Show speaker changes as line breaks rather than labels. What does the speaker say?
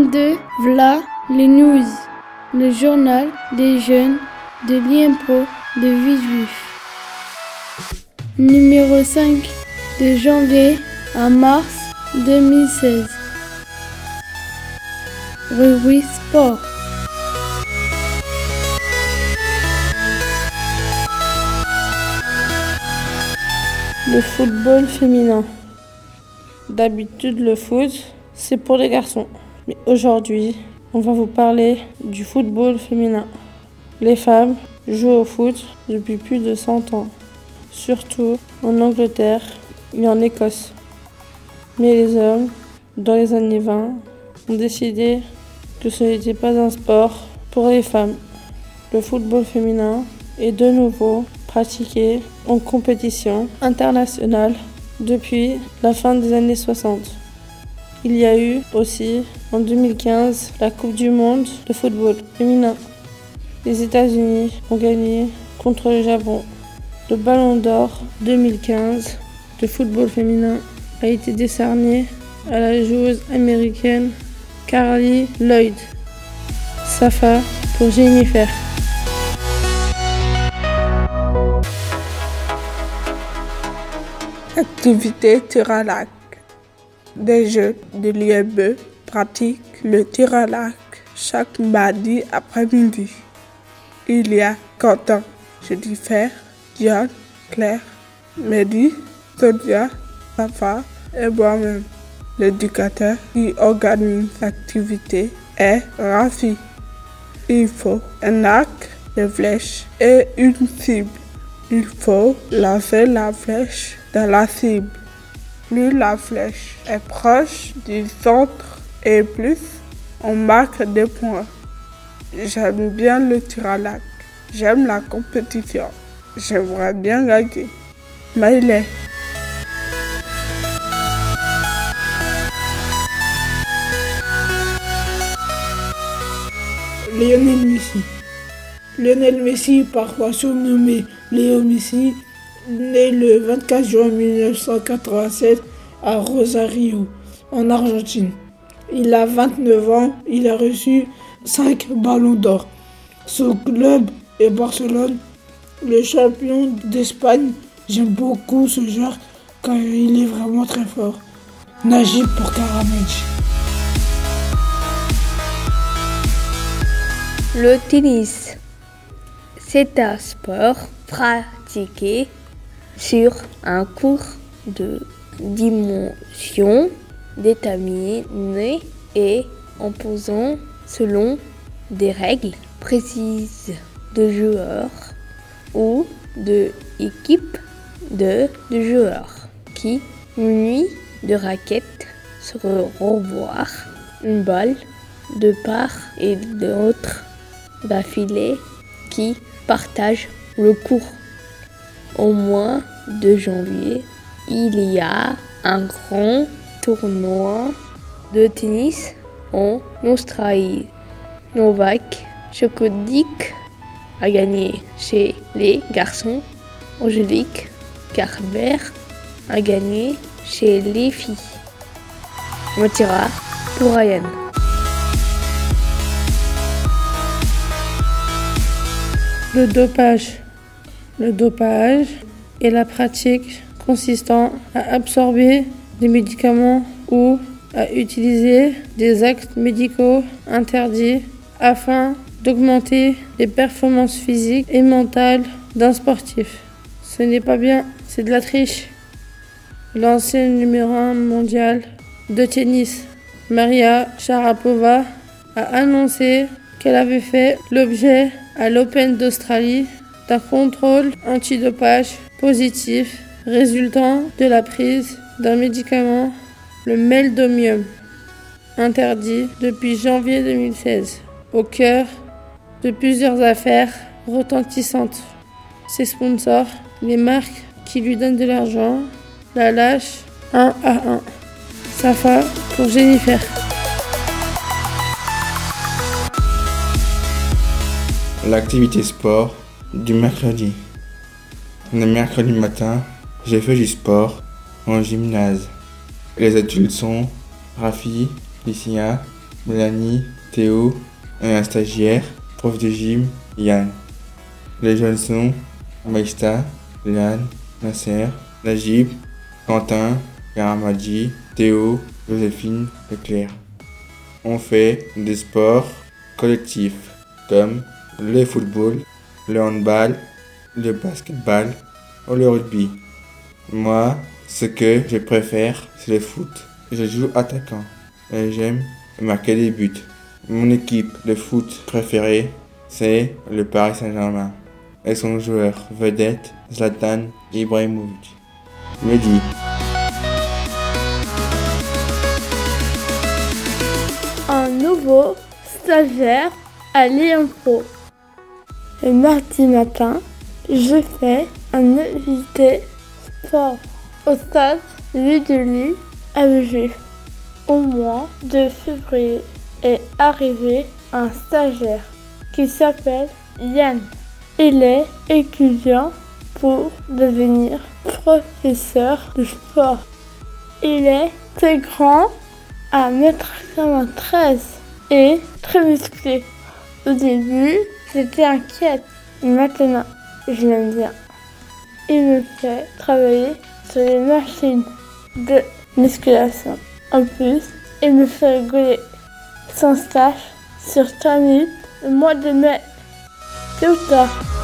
22, Vla, les news, le journal des jeunes de l'IMPRO de Villejuif. Numéro 5, de janvier à mars 2016. Revue Sport.
Le football féminin. D'habitude, le foot, c'est pour les garçons. Aujourd'hui, on va vous parler du football féminin. Les femmes jouent au foot depuis plus de 100 ans, surtout en Angleterre et en Écosse. Mais les hommes, dans les années 20, ont décidé que ce n'était pas un sport pour les femmes. Le football féminin est de nouveau pratiqué en compétition internationale depuis la fin des années 60. Il y a eu aussi en 2015 la Coupe du Monde de football féminin. Les États-Unis ont gagné contre le Japon. Le Ballon d'Or 2015 de football féminin a été décerné à la joueuse américaine Carly Lloyd. Safa pour Jennifer.
Des jeunes de l'IEB pratiquent le tir à lac chaque mardi après-midi. Il y a Quentin, Jennifer, Diane, Claire, Mehdi, Sonia, Safa et moi-même. L'éducateur qui organise l'activité est Rafi. Il faut un arc, des flèches et une cible. Il faut lancer la flèche dans la cible. Plus la flèche est proche du centre et plus on marque des points. J'aime bien le tir à l'arc. J'aime la compétition. J'aimerais bien gagner. Maïlé.
Lionel Messi. Lionel Messi, parfois surnommé Léo Messi, né le 24 juin 1987 à Rosario, en Argentine. Il a 29 ans, il a reçu 5 ballons d'or. Son club est Barcelone, le champion d'Espagne. J'aime beaucoup ce joueur car il est vraiment très fort. Najib pour Karamej.
Le tennis, c'est un sport pratiqué sur un cours de dimension déterminée et en posant selon des règles précises de joueurs ou de équipes de, de joueurs qui, munis de raquettes, se revoir une balle de part et d'autre d'affilée qui partagent le cours. Au mois de janvier, il y a un grand tournoi de tennis en Australie. Novak Djokovic a gagné chez les garçons. Angélique Carver a gagné chez les filles. Motira pour Ryan.
Le dopage. Le dopage est la pratique consistant à absorber des médicaments ou à utiliser des actes médicaux interdits afin d'augmenter les performances physiques et mentales d'un sportif. Ce n'est pas bien, c'est de la triche. L'ancienne numéro 1 mondiale de tennis, Maria Sharapova, a annoncé qu'elle avait fait l'objet à l'Open d'Australie d'un contrôle antidopage positif résultant de la prise d'un médicament, le meldomium, interdit depuis janvier 2016, au cœur de plusieurs affaires retentissantes. Ses sponsors, les marques qui lui donnent de l'argent, la lâchent un à un. Safa pour Jennifer.
L'activité sport du mercredi. Le mercredi matin, j'ai fait du sport en gymnase. Les adultes sont Rafi, Licia, Mélanie, Théo un stagiaire, prof de gym, Yann. Les jeunes sont Maïsta, Liane, Nasser, Najib, Quentin, Karamadji, Théo, Joséphine et Claire. On fait des sports collectifs comme le football, le handball, le basketball ou le rugby. Moi, ce que je préfère, c'est le foot. Je joue attaquant et j'aime marquer des buts. Mon équipe de foot préférée, c'est le Paris Saint-Germain et son joueur vedette Zlatan Ibrahimovic. Mehdi.
Un nouveau stagiaire à Pro. Le mardi matin, je fais un invité sport au stade Louis de à. Au mois de février est arrivé un stagiaire qui s'appelle Yann. Il est étudiant pour devenir professeur de sport. Il est très grand, à 1m93 et très musclé. Au début, j'étais inquiète, mais maintenant, je l'aime bien. Il me fait travailler sur les machines de musculation. En plus, il me fait rigoler. Son stage sur 3 minutes le mois de mai. C'est ou tard